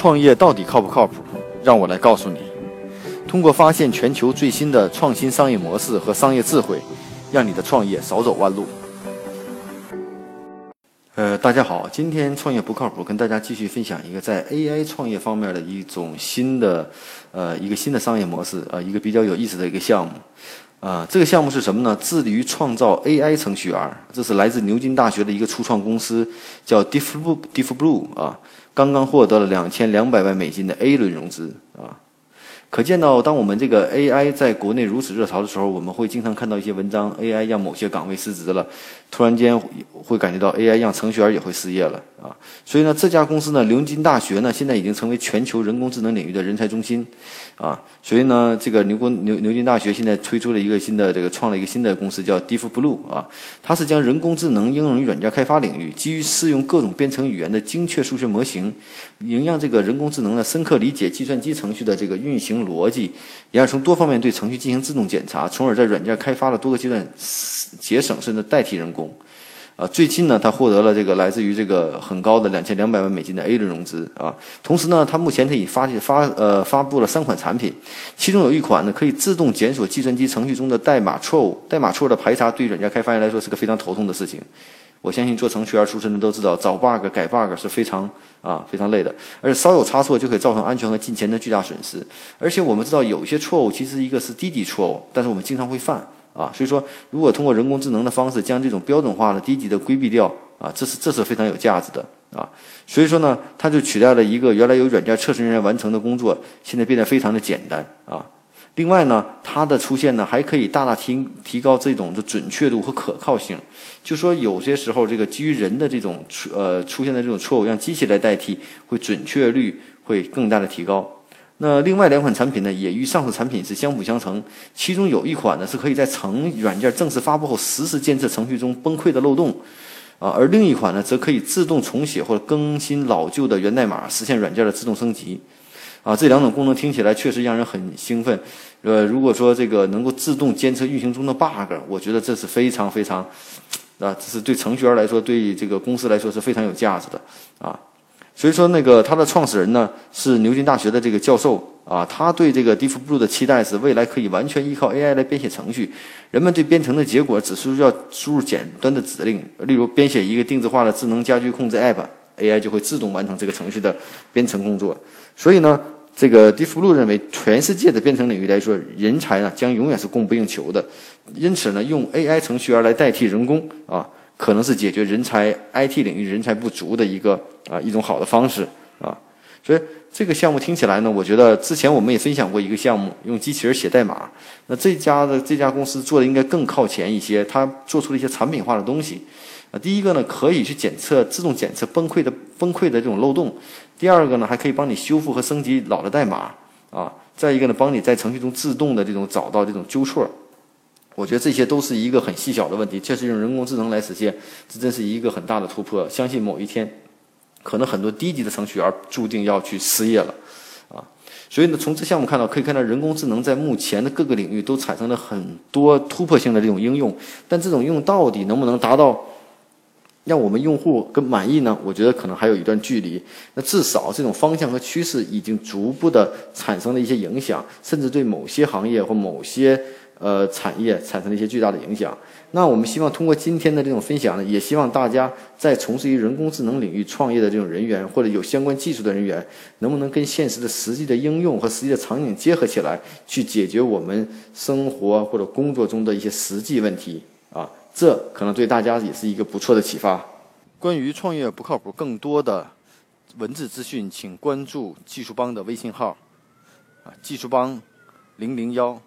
创业到底靠不靠谱？让我来告诉你。通过发现全球最新的创新商业模式和商业智慧，让你的创业少走弯路。呃，大家好，今天创业不靠谱，跟大家继续分享一个在 AI 创业方面的一种新的，呃，一个新的商业模式啊，一个比较有意思的一个项目。啊，这个项目是什么呢？致力于创造 AI 程序员。这是来自牛津大学的一个初创公司，叫 DeepBlue。DeepBlue 啊，刚刚获得了两千两百万美金的 A 轮融资啊。可见到，当我们这个 AI 在国内如此热潮的时候，我们会经常看到一些文章，AI 让某些岗位失职了，突然间会感觉到 AI 让程序员也会失业了啊。所以呢，这家公司呢，牛津大学呢，现在已经成为全球人工智能领域的人才中心啊。所以呢，这个牛工牛牛津大学现在推出了一个新的这个创了一个新的公司，叫 DeepBlue 啊，它是将人工智能应用于软件开发领域，基于适用各种编程语言的精确数学模型，能让这个人工智能呢深刻理解计算机程序的这个运行。逻辑，然后从多方面对程序进行自动检查，从而在软件开发的多个阶段节省甚至代替人工。啊，最近呢，他获得了这个来自于这个很高的两千两百万美金的 A 轮融资啊。同时呢，他目前他已发发呃发布了三款产品，其中有一款呢可以自动检索计算机程序中的代码错误。代码错误的排查对软件开发人来说是个非常头痛的事情。我相信做程序员出身的都知道，找 bug 改 bug 是非常啊非常累的，而且稍有差错就可以造成安全和金钱的巨大损失。而且我们知道，有些错误其实一个是低级错误，但是我们经常会犯啊。所以说，如果通过人工智能的方式将这种标准化的低级的规避掉啊，这是这是非常有价值的啊。所以说呢，它就取代了一个原来由软件测试人员完成的工作，现在变得非常的简单啊。另外呢，它的出现呢，还可以大大提提高这种的准确度和可靠性。就说有些时候，这个基于人的这种呃出现的这种错误，让机器来代替，会准确率会更大的提高。那另外两款产品呢，也与上述产品是相辅相成。其中有一款呢，是可以在程软件正式发布后实时监测程序中崩溃的漏洞，啊，而另一款呢，则可以自动重写或者更新老旧的源代码，实现软件的自动升级。啊，这两种功能听起来确实让人很兴奋。呃，如果说这个能够自动监测运行中的 bug，我觉得这是非常非常，啊，这是对程序员来说，对这个公司来说是非常有价值的啊。所以说，那个它的创始人呢是牛津大学的这个教授啊，他对这个 DeepBlue 的期待是未来可以完全依靠 AI 来编写程序，人们对编程的结果只需要输入简单的指令，例如编写一个定制化的智能家居控制 App，AI 就会自动完成这个程序的编程工作。所以呢。这个 DeepBlue 认为，全世界的编程领域来说，人才呢将永远是供不应求的。因此呢，用 AI 程序员来代替人工啊，可能是解决人才 IT 领域人才不足的一个啊一种好的方式啊。所以这个项目听起来呢，我觉得之前我们也分享过一个项目，用机器人写代码。那这家的这家公司做的应该更靠前一些，它做出了一些产品化的东西。啊，第一个呢，可以去检测自动检测崩溃的崩溃的这种漏洞；第二个呢，还可以帮你修复和升级老的代码啊；再一个呢，帮你在程序中自动的这种找到这种纠错。我觉得这些都是一个很细小的问题，确实用人工智能来实现，这真是一个很大的突破。相信某一天，可能很多低级的程序员注定要去失业了啊。所以呢，从这项目看到，可以看到人工智能在目前的各个领域都产生了很多突破性的这种应用，但这种应用到底能不能达到？让我们用户更满意呢？我觉得可能还有一段距离。那至少这种方向和趋势已经逐步的产生了一些影响，甚至对某些行业或某些呃产业产生了一些巨大的影响。那我们希望通过今天的这种分享呢，也希望大家在从事于人工智能领域创业的这种人员或者有相关技术的人员，能不能跟现实的实际的应用和实际的场景结合起来，去解决我们生活或者工作中的一些实际问题啊？这可能对大家也是一个不错的启发。关于创业不靠谱，更多的文字资讯，请关注技术帮的微信号，啊，技术帮零零幺。